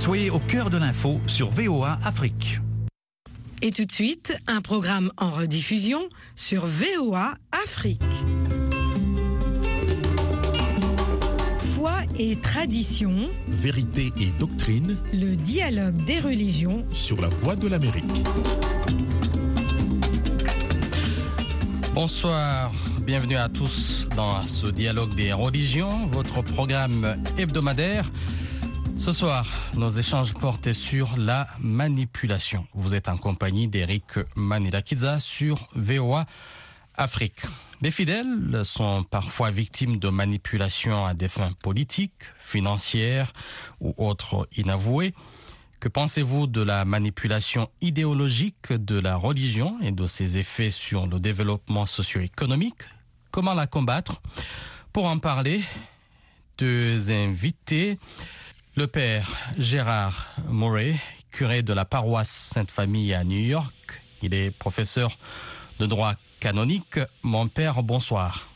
Soyez au cœur de l'info sur VOA Afrique. Et tout de suite, un programme en rediffusion sur VOA Afrique. Foi et tradition, Vérité et doctrine le dialogue des religions sur la voie de l'Amérique. Bonsoir, bienvenue à tous dans ce dialogue des religions, votre programme hebdomadaire. Ce soir, nos échanges portent sur la manipulation. Vous êtes en compagnie d'Eric Manilakidza sur VOA Afrique. Les fidèles sont parfois victimes de manipulations à des fins politiques, financières ou autres inavouées. Que pensez-vous de la manipulation idéologique de la religion et de ses effets sur le développement socio-économique? Comment la combattre? Pour en parler, deux invités. Le père Gérard Murray, curé de la paroisse Sainte-Famille à New York. Il est professeur de droit canonique. Mon père, bonsoir.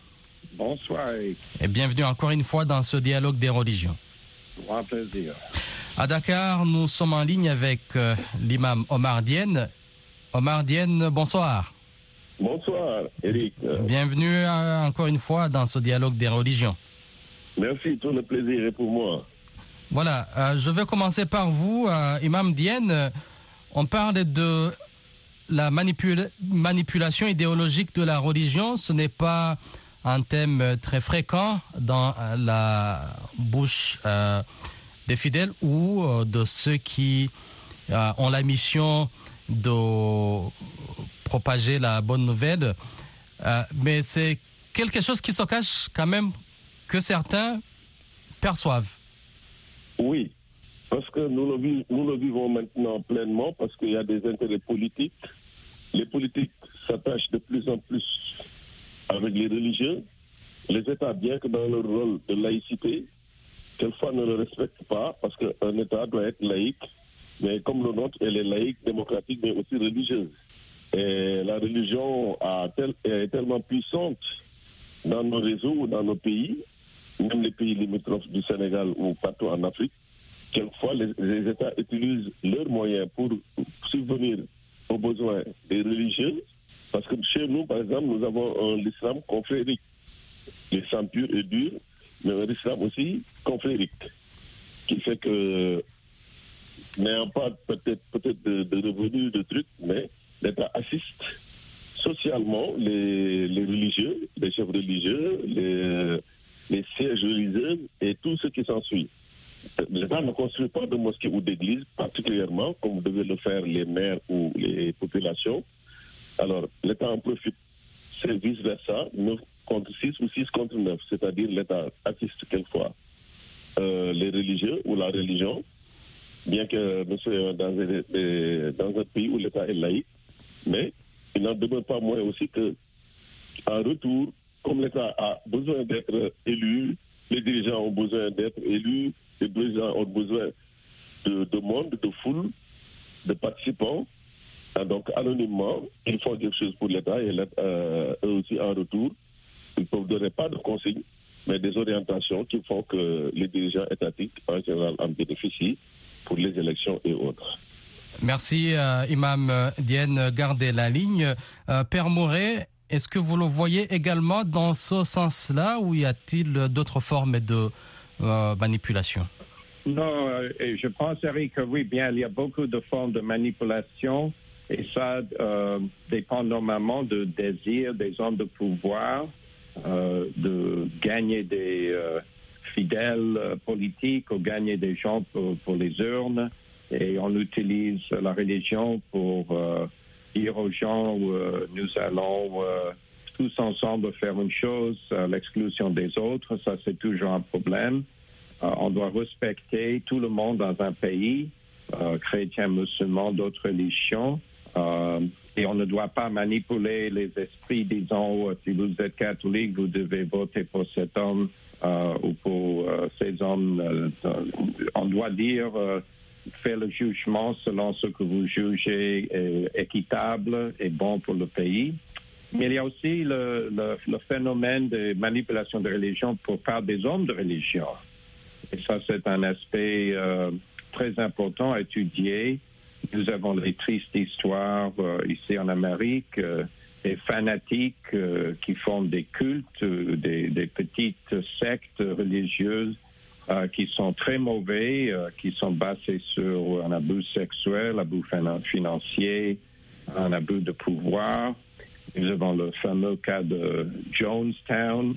Bonsoir, Eric. Et bienvenue encore une fois dans ce dialogue des religions. Grand plaisir. À Dakar, nous sommes en ligne avec euh, l'imam Omar Dienne. Omar Dienne, bonsoir. Bonsoir, Eric. Bienvenue euh, encore une fois dans ce dialogue des religions. Merci, tout le plaisir est pour moi. Voilà, euh, je vais commencer par vous, euh, Imam. Euh, On parle de la manipula- manipulation idéologique de la religion. Ce n'est pas un thème très fréquent dans euh, la bouche des fidèles ou de ceux qui ont la mission de propager la bonne nouvelle. Mais c'est quelque chose qui se cache quand même que certains perçoivent. Oui, parce que nous le, vi- nous vivons maintenant pleinement, parce qu'il y a des intérêts politiques. Les politiques s'attachent de plus en plus avec les religieux. Les États, bien que dans leur rôle de laïcité, quelquefois ne le respectent pas, parce qu'un État doit être laïque, mais comme le nôtre, elle est laïque, démocratique, mais aussi religieuse. Et la religion est tellement puissante dans nos réseaux, dans nos pays, même les pays limitrophes du Sénégal ou partout en Afrique, quelquefois les, États utilisent leurs moyens pour subvenir aux besoins des religieux. Parce que chez nous, par exemple, nous avons un islam confrérique. L'islam pur et dur, mais un islam aussi confrérique. Qui fait que, n'ayant pas peut-être peut-être de, de revenus, de trucs, mais l'État assiste socialement les religieux, les chefs religieux, les, les sièges religieux et tout ce qui s'ensuit. L'État ne construit pas de mosquées ou d'églises, particulièrement, comme devaient le faire les maires ou les populations. Alors, l'État en profite. C'est vice-versa, 9 contre 6 ou 6 contre 9, c'est-à-dire l'État assiste quelquefois euh, les religieux ou la religion, bien que nous soyons dans un, pays où l'État est laïque, mais il n'en demeure pas moins aussi que, en retour, comme l'État a besoin d'être élu, les dirigeants ont besoin d'être élus, les dirigeants ont besoin de, de monde, de foule, de participants. Ah, Donc, anonymement, ils font quelque chose pour l'État et euh, eux aussi, en retour, ils ne peuvent donner pas de consignes, mais des orientations qui font que les dirigeants étatiques, en général, en bénéficient pour les élections et autres. Merci, euh, Imam Dienne. Gardez la ligne. Euh, Père Mouret, est-ce que vous le voyez également dans ce sens-là ou y a-t-il d'autres formes de euh, manipulation? Non, euh, je pense, Eric, que oui, bien, il y a beaucoup de formes de manipulation et ça euh, dépend normalement du désir des hommes de pouvoir euh, de gagner des euh, fidèles euh, politiques ou gagner des gens pour, les urnes. Et on utilise la religion pour euh, dire aux gens euh, nous allons euh, tous ensemble faire une chose l'exclusion des autres. Ça, c'est toujours un problème. Euh, on doit respecter tout le monde dans un pays, chrétiens, musulmans, d'autres religions. Et on ne doit pas manipuler les esprits, disons, si vous êtes catholique, vous devez voter pour cet homme ou pour ces hommes. on doit dire, euh, faire le jugement selon ce que vous jugez est équitable et bon pour le pays. Mais il y a aussi le, phénomène de manipulation de religion pour part des hommes de religion. Et ça, c'est un aspect euh, très important à étudier. Nous avons les tristes histoires euh, ici en Amérique, euh, des fanatiques euh, qui font des cultes, euh, des petites sectes religieuses euh, qui sont très mauvais, euh, qui sont basés sur un abus sexuel, abus finan- financier, un abus de pouvoir. Nous avons le fameux cas de Jonestown,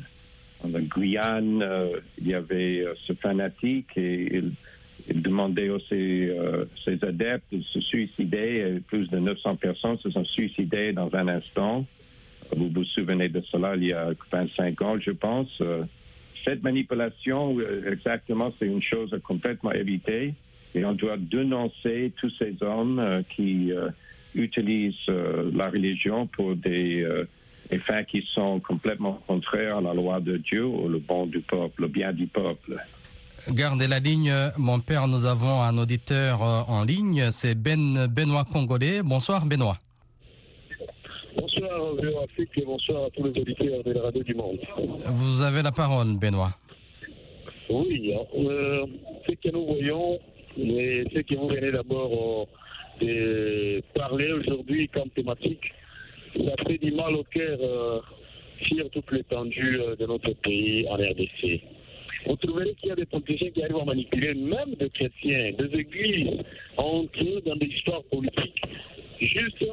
en Guyane. euh, il y avait ce fanatique et il, demandait aux ses, ses adeptes de se suicider. Et plus de 900 personnes se sont suicidées dans un instant. Vous vous souvenez de cela il y a 25 ans, je pense. Cette manipulation, euh, exactement, c'est une chose à complètement éviter. Et on doit dénoncer tous ces hommes euh, qui euh, utilisent la religion pour des, fins qui sont complètement contraires à la loi de Dieu ou le bon du peuple, le bien du peuple. Gardez la ligne, mon père. Nous avons un auditeur en ligne. C'est Ben Benoît Congolais. Bonsoir, Benoît. Bonsoir Véo Afrique et bonsoir à tous les auditeurs de la radio du monde. Vous avez la parole, Benoît. Oui, euh, ce que nous voyons et ce que vous venez d'abord euh, de parler aujourd'hui comme thématique, ça fait du mal au cœur euh, sur toute l'étendue euh, de notre pays en RDC. Vous trouverez qu'il y a des politiciens qui arrivent à manipuler même des chrétiens, des églises, entrées dans des histoires politiques, juste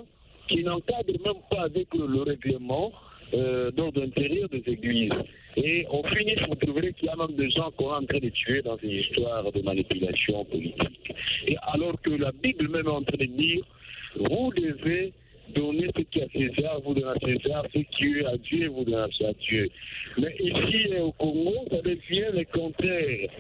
qui n'encadrent même pas avec le, le règlement euh, d'ordre intérieur des églises. Et au finish, vous trouverez qu'il y a même des gens qu'on est en train de tuer dans ces histoires de manipulation politique. Et alors que la Bible même est en train de dire, vous devez donner ce qui est à César, vous donnez à César, ce qui est à Dieu, vous donnez à Dieu. Mais ici, au Congo, ça devient le contraire.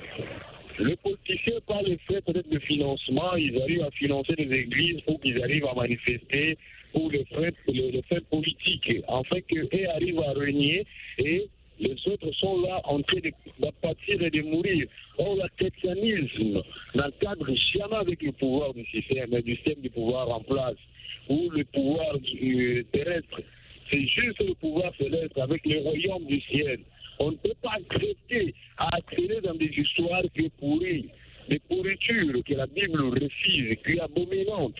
Les politiciens, par le fait peut-être de financement, ils arrivent à financer des églises pour qu'ils arrivent à manifester pour les faits, les, les faits politiques, afin qu'eux arrivent à régner et les autres sont là en train de- d'apathir et de mourir. Or, le chrétianisme n'encadre jamais avec le pouvoir du système, du système du pouvoir en place, ou le pouvoir euh, terrestre. C'est juste le pouvoir céleste avec le royaume du ciel. On ne peut pas accepter à accéder dans des histoires sont pourries, des pourritures que la Bible refuse, qui est abominante.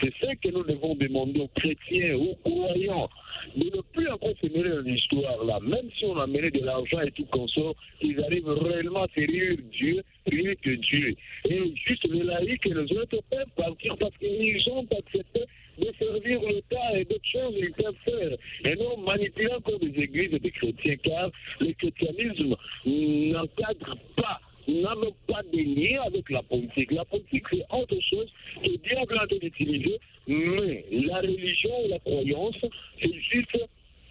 C'est ce que nous devons demander aux chrétiens, aux croyants, de ne plus encore se mêler dans l'histoire là. Même si on a mené de l'argent et tout consort, ils arrivent réellement à servir Dieu, rien que Dieu. Et juste les laïcs et les autres peuvent partir parce qu'ils ont accepté de servir l'État et d'autres choses ils peuvent faire. Et non manipuler encore des églises et des chrétiens, car le chrétianisme n'encadre pas n'a même pas de lien avec la politique. La politique, c'est autre chose Dieu est en train d'utiliser, mais la religion et la croyance, c'est juste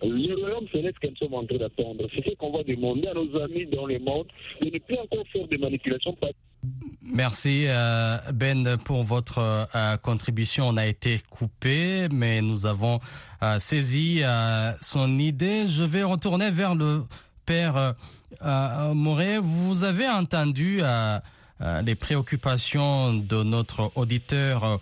le royaume céleste que nous sommes en train d'attendre. C'est ce qu'on va demander à nos amis dans le monde, de ne plus encore faire des manipulations Merci euh, Ben pour votre euh, contribution. On a été coupé, mais nous avons euh, saisi son idée. Je vais retourner vers le père euh, euh, Moret. Vous avez entendu euh, euh, les préoccupations de notre auditeur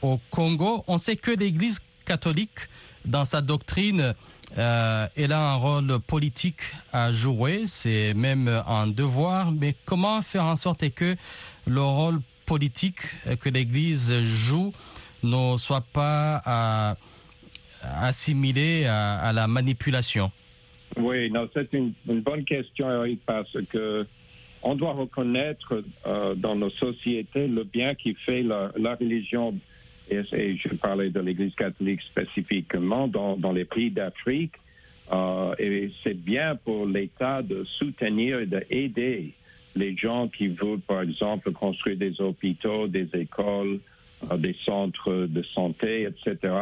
au Congo. On sait que l'Église catholique, dans sa doctrine, elle a un rôle politique à jouer, c'est même un devoir, mais comment faire en sorte que le rôle politique que l'Église joue ne soit pas assimilé à, la manipulation? Oui, non, c'est une, bonne question, Eric, parce que on doit reconnaître euh, dans nos sociétés le bien qui fait la, religion et, et, je parlais de l'Église catholique spécifiquement dans, dans les pays d'Afrique. Euh, et c'est bien pour l'État de soutenir et d'aider les gens qui veulent, par exemple, construire des hôpitaux, des écoles, euh, des centres de santé, etc.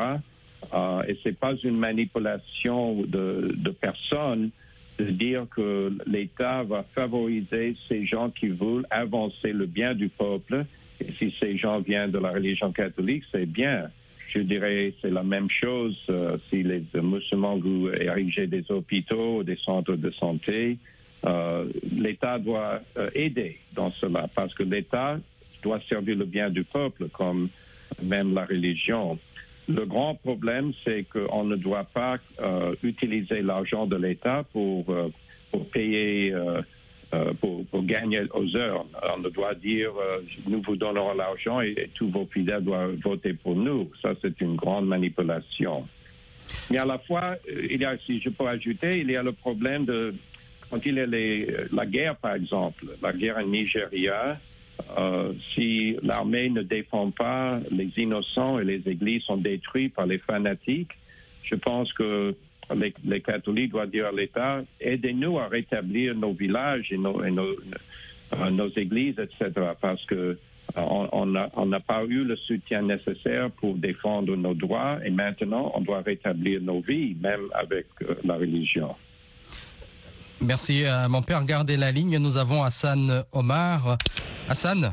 Euh, et c'est pas une manipulation de, de personnes de dire que l'État va favoriser ces gens qui veulent avancer le bien du peuple et si ces gens viennent de la religion catholique, c'est bien. Je dirais c'est la même chose euh, si les musulmans veulent ériger des hôpitaux, des centres de santé. Euh, L'État doit aider dans cela parce que l'État doit servir le bien du peuple comme même la religion. Le grand problème, c'est qu'on ne doit pas utiliser l'argent de l'État pour, pour payer euh, pour, gagner aux heures. On doit dire euh, nous vous donnerons l'argent et, tous vos fidèles doivent voter pour nous. Ça, c'est une grande manipulation. Mais à la fois, euh, il y a, si je peux ajouter, il y a le problème de quand il y a la guerre, par exemple, la guerre en Nigeria. Euh, si l'armée ne défend pas les innocents et les églises sont détruites par les fanatiques, je pense que les, catholiques doivent dire à l'État, aidez-nous à rétablir nos villages et nos, euh, églises, etc. Parce que euh, n'a pas eu le soutien nécessaire pour défendre nos droits et maintenant on doit rétablir nos vies, même avec la religion. Merci, euh, mon père. Gardez la ligne. Nous avons Hassan Omar. Hassan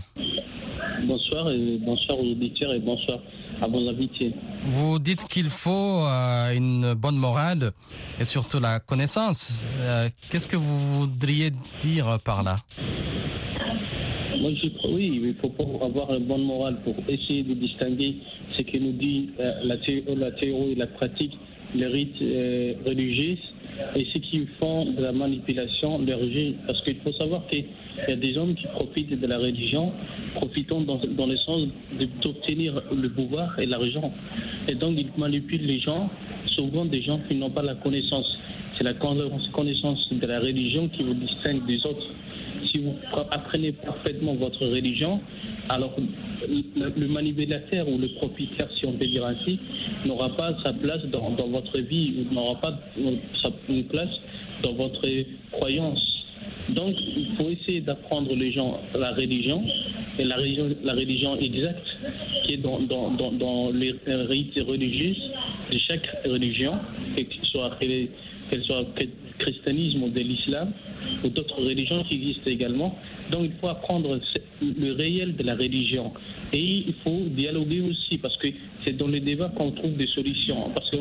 Bonsoir et bonsoir aux auditeurs et bonsoir à vos invités. Vous dites qu'il faut euh, une bonne morale et surtout la connaissance. Euh, Qu'est-ce que vous voudriez dire par là? Moi, je crois, oui, il faut avoir une bonne morale pour essayer de distinguer ce que nous dit la, thé la, théorie et la pratique, les rites religieux et ceux qui font de la manipulation de religion. Parce qu'il faut savoir qu'il y a des hommes qui profitent de la religion, profitant dans, dans le sens d'obtenir le pouvoir et l'argent. Et donc, ils manipulent les gens, souvent des gens qui n'ont pas la connaissance. C'est la connaissance de la religion qui vous distingue des autres. Si vous apprenez parfaitement votre religion, alors le, manipulateur ou le propriétaire, si on peut dire ainsi, n'aura pas sa place dans, votre vie, n'aura pas sa place dans votre croyance. Donc, il faut essayer d'apprendre les gens la religion, et la religion, exacte, qui est dans, les rites religieux de chaque religion, qu'elle soit, qu'elle soit christianisme ou de l'islam, ou d'autres religions qui existent également. Donc, il faut apprendre le réel de la religion. Et il faut dialoguer aussi, parce que c'est dans les débats qu'on trouve des solutions. Parce que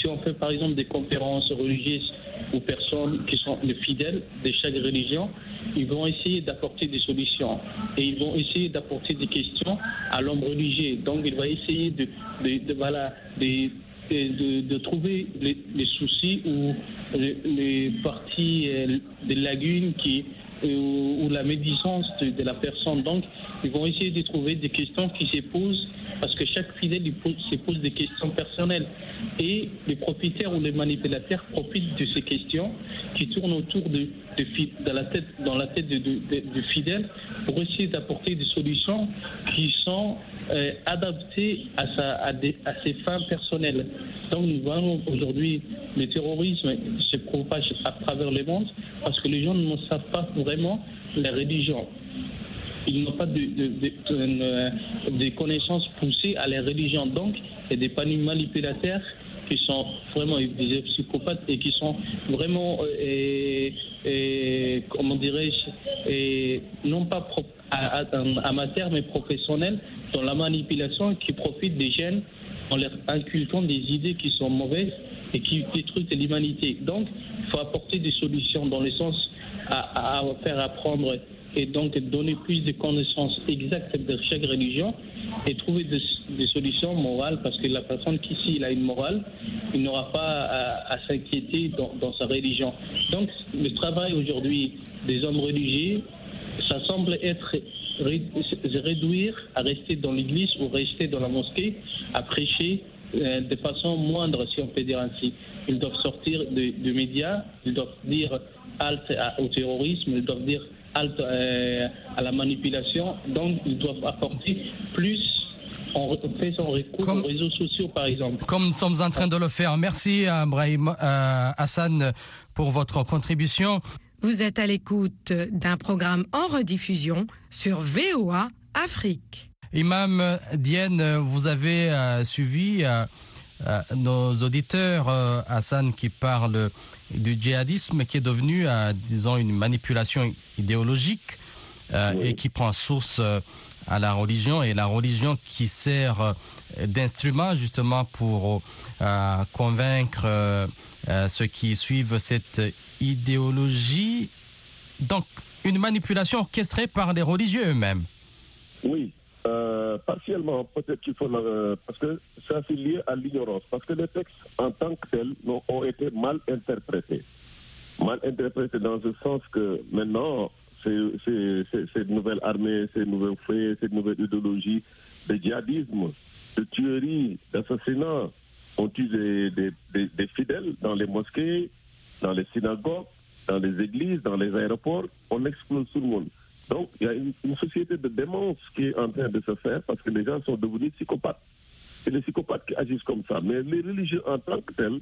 si on fait par exemple des conférences religieuses aux personnes qui sont les fidèles de chaque religion, ils vont essayer d'apporter des solutions. Et ils vont essayer d'apporter des questions à l'homme religieux. Donc il va essayer de voilà, de, de, trouver les, les, soucis ou les, les parties, des lagunes qui, ou, ou la médisance de, la personne. Donc, ils vont essayer de trouver des questions qui se posent parce que chaque fidèle se pose des questions personnelles. Et les propriétaires ou les manipulateurs profitent de ces questions qui tournent autour de, de, la tête, dans la tête de fidèles pour essayer d'apporter des solutions qui sont euh, adaptées à, sa, à, ses fins personnelles. Donc nous voyons aujourd'hui le terrorisme se propage à travers le monde parce que les gens ne savent pas vraiment la religion ils n'ont pas de, de, connaissances poussées à la religion. Donc, il y a des manipulateurs qui sont vraiment des psychopathes et qui sont vraiment, et, comment dirais-je, non pas amateurs mais professionnels dans la manipulation qui profitent des jeunes en leur inculquant des idées qui sont mauvaises et qui détruisent l'humanité. Donc, il faut apporter des solutions dans le sens à, faire apprendre et donc donner plus de connaissances exactes de chaque religion et trouver des, solutions morales parce que la personne qui ici il a une morale, il n'aura pas à, s'inquiéter dans, dans, sa religion. Donc le travail aujourd'hui des hommes religieux, ça semble être réduire à rester dans l'église ou rester dans la mosquée à prêcher de façon moindre, si on peut dire ainsi. Ils doivent sortir des de médias, ils doivent dire halte au terrorisme, ils doivent dire halte euh, à la manipulation. Donc, ils doivent apporter plus en faisant recours comme, aux réseaux sociaux, par exemple. Comme nous sommes en train de le faire. Merci, Brahim euh, Hassan, pour votre contribution. Vous êtes à l'écoute d'un programme en rediffusion sur VOA Afrique. Imam Dienne, vous avez euh, suivi euh, euh, nos auditeurs, Hassan, qui parle du djihadisme qui est devenu, disons, une manipulation idéologique oui. et qui prend source à la religion et la religion qui sert d'instrument justement pour convaincre ceux qui suivent cette idéologie. Donc, une manipulation orchestrée par les religieux eux-mêmes. Oui, euh, partiellement, peut-être qu'il faut. Euh, parce que ça, c'est lié à l'ignorance. Parce que les textes, en tant que tels, ont été mal interprétés. mal interprété dans ce sens que maintenant, cette nouvelle armée, ces nouveaux faits, cette nouvelle idéologie de djihadisme, de tuerie, d'assassinat, ont tué des, des, fidèles dans les mosquées, dans les synagogues, dans les églises, dans les aéroports. On explose tout le monde. Donc, il y a une, société de démence qui est en train de se faire parce que les gens sont devenus psychopathes. C'est les psychopathes qui agissent comme ça. Mais les religieux en tant que tels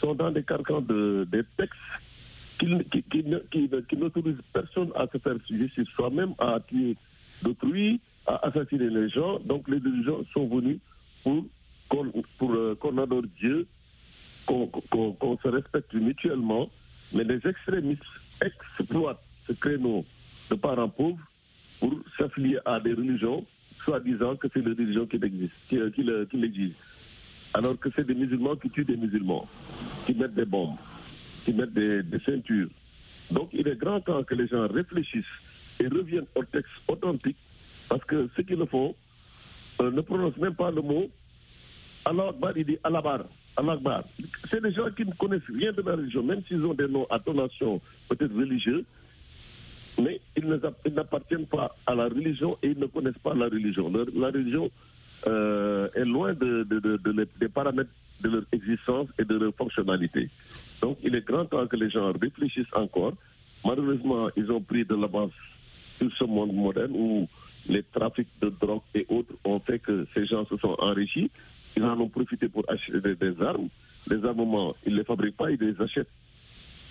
sont dans des carcans de, des textes qui, qui, qui, n'autorisent personne à se faire justice soi-même, à tuer d'autrui, à assassiner les gens. Donc les religions sont venus pour qu'on euh, adore Dieu, qu'on se respecte mutuellement, mais les extrémistes exploitent ce créneau de parents pauvres pour s'affilier à des religions, soi-disant que c'est les religions qui l'existent, qui, qui, Alors que c'est des musulmans qui tuent des musulmans, qui mettent des bombes, qui mettent des, ceintures. Donc il est grand temps que les gens réfléchissent et reviennent au texte authentique, parce que ceux qui le font euh, ne prononcent même pas le mot Allah il dit Allah Akbar. C'est des gens qui ne connaissent rien de la religion, même s'ils ont des noms à tonation peut-être religieux, mais ils n'appartiennent pas à la religion et ils ne connaissent pas la religion. La, religion euh, est loin de, des paramètres de leur existence et de leur fonctionnalité. Donc il est grand temps que les gens réfléchissent encore. Malheureusement, ils ont pris de l'avance sur ce monde moderne où les trafics de drogue et autres ont fait que ces gens se sont enrichis. Ils en ont profité pour acheter des, armes. Les armements, ils ne les fabriquent pas, ils les achètent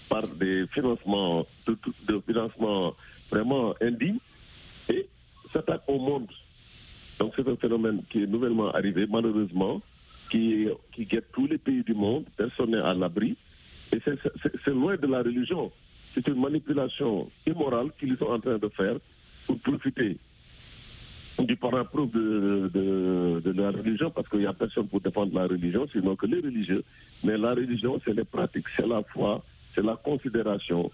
par des financements, de, de financement vraiment indignes et s'attaquent au monde. Donc c'est un phénomène qui est nouvellement arrivé, malheureusement, qui, qui guette tous les pays du monde, personne n'est à l'abri. Et c'est loin de la religion. C'est une manipulation immorale qu'ils sont en train de faire pour profiter du parent preuve de, de, la religion, parce qu'il n'y a personne pour défendre la religion, sinon que les religieux. Mais la religion, c'est les pratiques, c'est la foi, c'est la considération.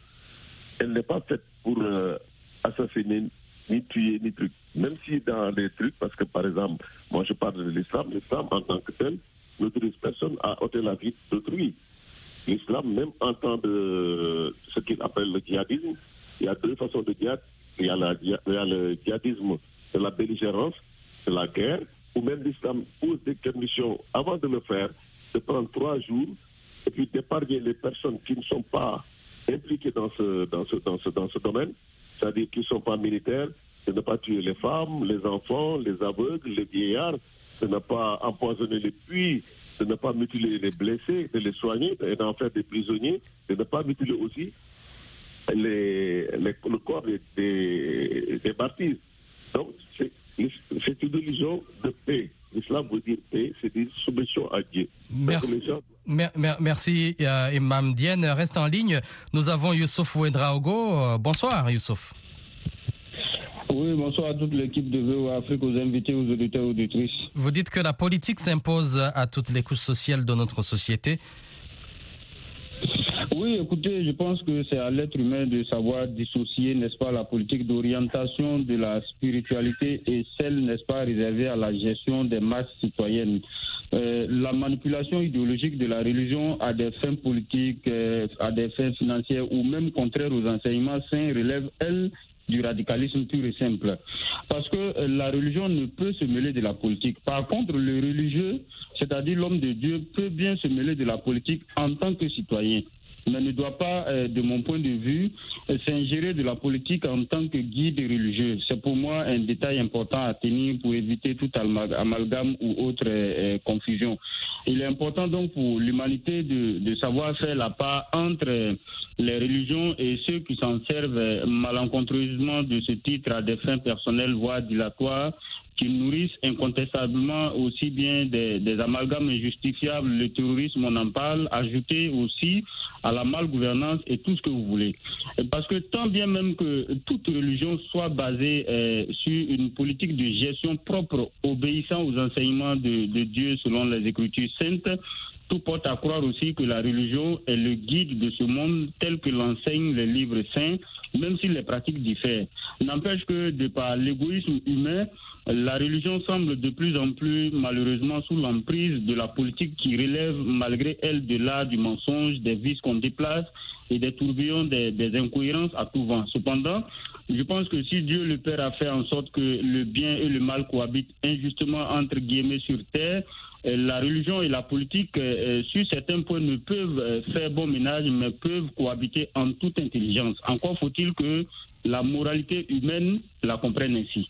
Elle n'est pas faite pour euh, assassiner, ni tuer, ni truc. Même si dans les trucs, parce que par exemple, moi je parle de l'islam, l'islam en tant que tel n'autorise personne à ôter la vie d'autrui. L'islam, même en tant de ce qu'il appelle le djihadisme, il y a deux façons de djihad. Il y a, le djihadisme de la belligérance, de la guerre, ou même l'islam pose des conditions avant de le faire, de prendre trois jours et puis d'épargner les personnes qui ne sont pas impliquées dans ce, dans ce, dans ce, dans ce domaine, c'est-à-dire qui ne sont pas militaires, de ne pas tuer les femmes, les enfants, les aveugles, les vieillards, de ne pas empoisonner les puits, de ne pas mutiler les blessés, de les soigner et d'en faire des prisonniers, de ne pas mutiler aussi les, le corps des, des, des. Donc, c'est une religion de paix. L'islam veut dire paix, c'est une soumission à Dieu. Merci. Merci, euh, Imam Dienne. Reste en ligne. Nous avons Youssouf Ouedraogo. Euh, bonsoir, Youssouf. Oui, bonsoir à toute l'équipe de VO Afrique, aux invités, aux auditeurs, aux auditrices. Vous dites que la politique s'impose à toutes les couches sociales de notre société. Oui, écoutez, je pense que c'est à l'être humain de savoir dissocier, n'est-ce pas, la politique d'orientation de la spiritualité et celle, n'est-ce pas, réservée à la gestion des masses citoyennes. Euh, la manipulation idéologique de la religion à des fins politiques, euh, à des fins financières ou même contraires aux enseignements saints relève, elle, du radicalisme pur et simple. Parce que euh, la religion ne peut se mêler de la politique. Par contre, le religieux, c'est-à-dire l'homme de Dieu, peut bien se mêler de la politique en tant que citoyen mais ne doit pas, euh, de mon point de vue, euh, s'ingérer de la politique en tant que guide religieux. C'est pour moi un détail important à tenir pour éviter tout amalgame ou autre confusion. Il est important donc pour l'humanité de, de, savoir faire la part entre les religions et ceux qui s'en servent malencontreusement de ce titre à des fins personnelles, voire dilatoires, qui nourrissent incontestablement aussi bien des, amalgames injustifiables, le terrorisme, on en parle, ajouté aussi à la malgouvernance et tout ce que vous voulez. Parce que tant bien même que toute religion soit basée euh, sur une politique de gestion propre, obéissant aux enseignements de Dieu selon les Écritures saintes, tout porte à croire aussi que la religion est le guide de ce monde tel que l'enseignent les livres saints, même si les pratiques diffèrent. N'empêche que de par l'égoïsme humain, la religion semble de plus en plus malheureusement sous l'emprise de la politique qui relève malgré elle de l'art du mensonge, des vices qu'on déplace et des tourbillons, des, des incohérences à tout vent. Cependant, je pense que si Dieu le Père a fait en sorte que le bien et le mal cohabitent injustement entre guillemets sur terre, la religion et la politique, euh, euh, sur certains points, ne peuvent faire bon ménage, mais peuvent cohabiter en toute intelligence. Encore faut-il que la moralité humaine la comprenne ainsi?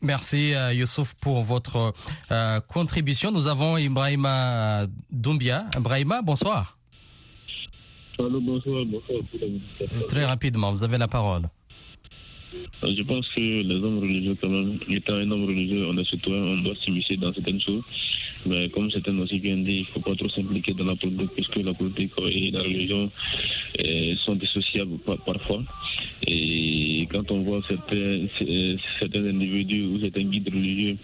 Merci Youssouf pour votre contribution. Nous avons Ibrahima Doumbia. Ibrahima, bonsoir. Allô, bonsoir, bonsoir. Très rapidement, vous avez la parole. Je pense que les hommes religieux, quand même, étant un homme religieux, on est citoyen, on doit s'immiscer dans certaines choses. Mais comme certains aussi viennent dire, il ne faut pas trop s'impliquer dans la politique, puisque la politique et la religion eh, sont dissociables parfois. Et quand on voit certains, certains individus ou certains guides religieux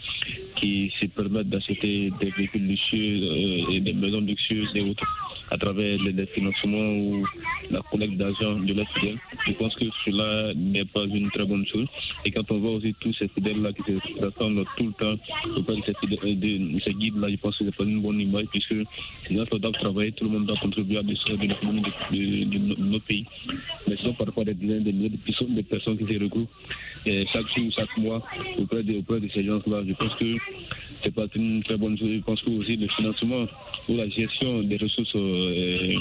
qui se permettent d'acheter des véhicules luxueux euh, et des maisons luxueuses et autres à travers les financements ou la collecte d'argent de leurs fidèles, je pense que cela n'est pas une très bonne chose. Et quand on voit aussi tous ces fidèles-là qui se rassemblent tout le temps auprès de ces, de ces guides-là, je pense que ce n'est pas une bonne image puisque ces gens doivent travailler, tout le monde doit contribuer à l'essor de l'économie de, nos pays. Mais ce sont parfois des dizaines de milliers de personnes qui se regroupent chaque jour, chaque mois auprès de, auprès ces gens-là. Je pense que c'est pas une très bonne chose. Je pense que aussi le financement ou la gestion des ressources euh,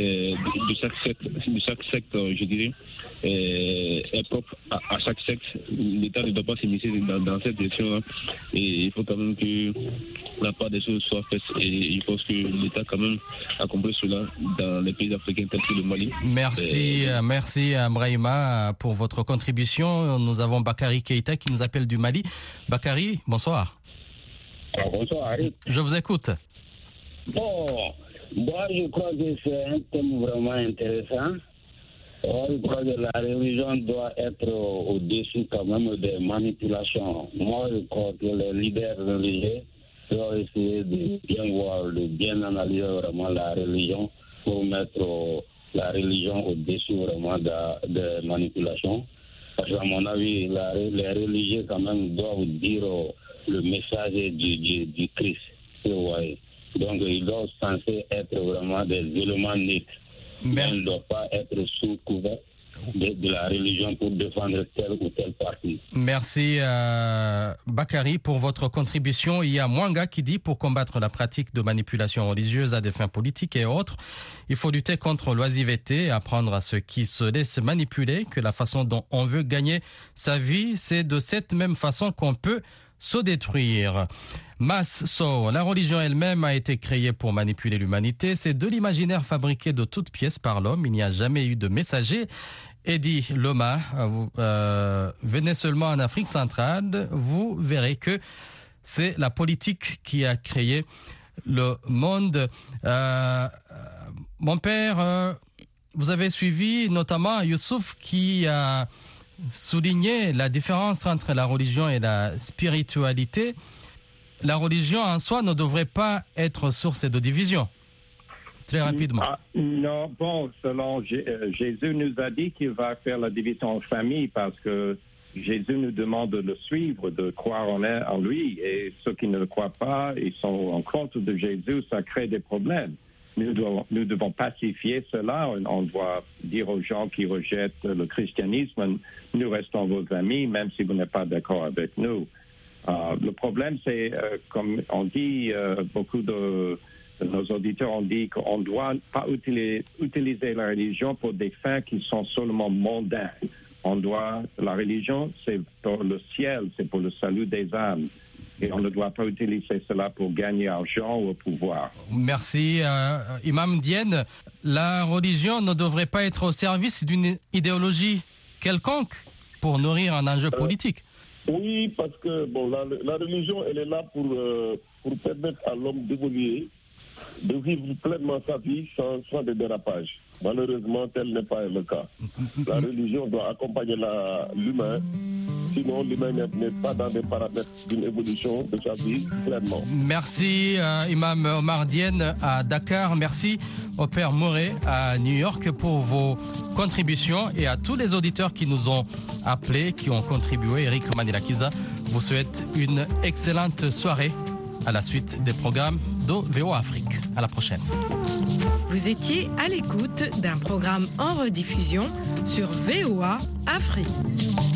euh, de, chaque secte, de chaque je dirais, euh, est propre à, chaque secte. L'État ne doit pas s'immiscer dans, cette gestion-là. Et il faut quand même que la part des choses soit faite. Et je pense que l'État quand même a compris cela dans les pays africains tels que le Mali. Merci, merci Brahima pour votre contribution. Nous avons Bakari Keita qui nous appelle du Mali. Bakari, bonsoir. Ah, bonsoir, Harry. Je vous écoute. Bon, moi je crois que c'est un thème vraiment intéressant. je crois que la religion doit être au-dessus quand même des manipulations. Moi je crois que les leaders religieux doivent essayer de bien voir, de bien analyser vraiment la religion pour mettre la religion au-dessus vraiment des manipulations. Parce qu'à mon avis, les religieux quand même doivent dire le message du, du, Christ. Donc, ils doivent censés être vraiment des éléments nets. Mais... Ils ne doivent pas être sous couvert de, la religion pour défendre tel ou tel parti. Merci euh, Bakary pour votre contribution. Il y a Mwanga qui dit pour combattre la pratique de manipulation religieuse à des fins politiques et autres, il faut lutter contre l'oisiveté, apprendre à ceux qui se laissent manipuler que la façon dont on veut gagner sa vie, c'est de cette même façon qu'on peut se détruire. Mass So, la religion elle-même a été créée pour manipuler l'humanité. C'est de l'imaginaire fabriqué de toutes pièces par l'homme. Il n'y a jamais eu de messager. Eddie Loma, euh, venez seulement en Afrique centrale, vous verrez que c'est la politique qui a créé le monde. Euh, mon père, euh, vous avez suivi notamment Youssouf qui a souligné la différence entre la religion et la spiritualité. La religion en soi ne devrait pas être source de division. Très rapidement. Ah, non, bon, selon euh, Jésus nous a dit qu'il va faire la division en famille parce que Jésus nous demande de le suivre, de croire en, en lui. Et ceux qui ne le croient pas, ils sont en contre de Jésus, ça crée des problèmes. Nous devons, nous devons pacifier cela. On doit dire aux gens qui rejettent le christianisme, nous restons vos amis, même si vous n'êtes pas d'accord avec nous. Euh, le problème, c'est, euh, comme on dit, euh, beaucoup de, nos auditeurs ont dit qu'on ne doit pas utiliser, utiliser la religion pour des fins qui sont seulement mondains. On doit, la religion, c'est pour le ciel, c'est pour le salut des âmes. Et on ne doit pas utiliser cela pour gagner argent ou pouvoir. Merci, euh, Imam Dienne. La religion ne devrait pas être au service d'une idéologie quelconque pour nourrir un enjeu euh, politique. Oui, parce que bon, la, religion, elle est là pour, euh, pour permettre à l'homme d'évoluer, de vivre pleinement sa vie sans, sans des dérapages. Malheureusement, tel n'est pas le cas. La religion doit accompagner l'humain, sinon l'humain n'est pas dans des paramètres d'une évolution de sa vie pleinement. Merci euh, Imam Omar Dienne à Dakar, merci au Père Moret à New York pour vos contributions et à tous les auditeurs qui nous ont appelés, qui ont contribué. Eric Manilakiza vous souhaite une excellente soirée à la suite des programmes de VOA Afrique. À la prochaine. Vous étiez à l'écoute d'un programme en rediffusion sur VOA Afrique.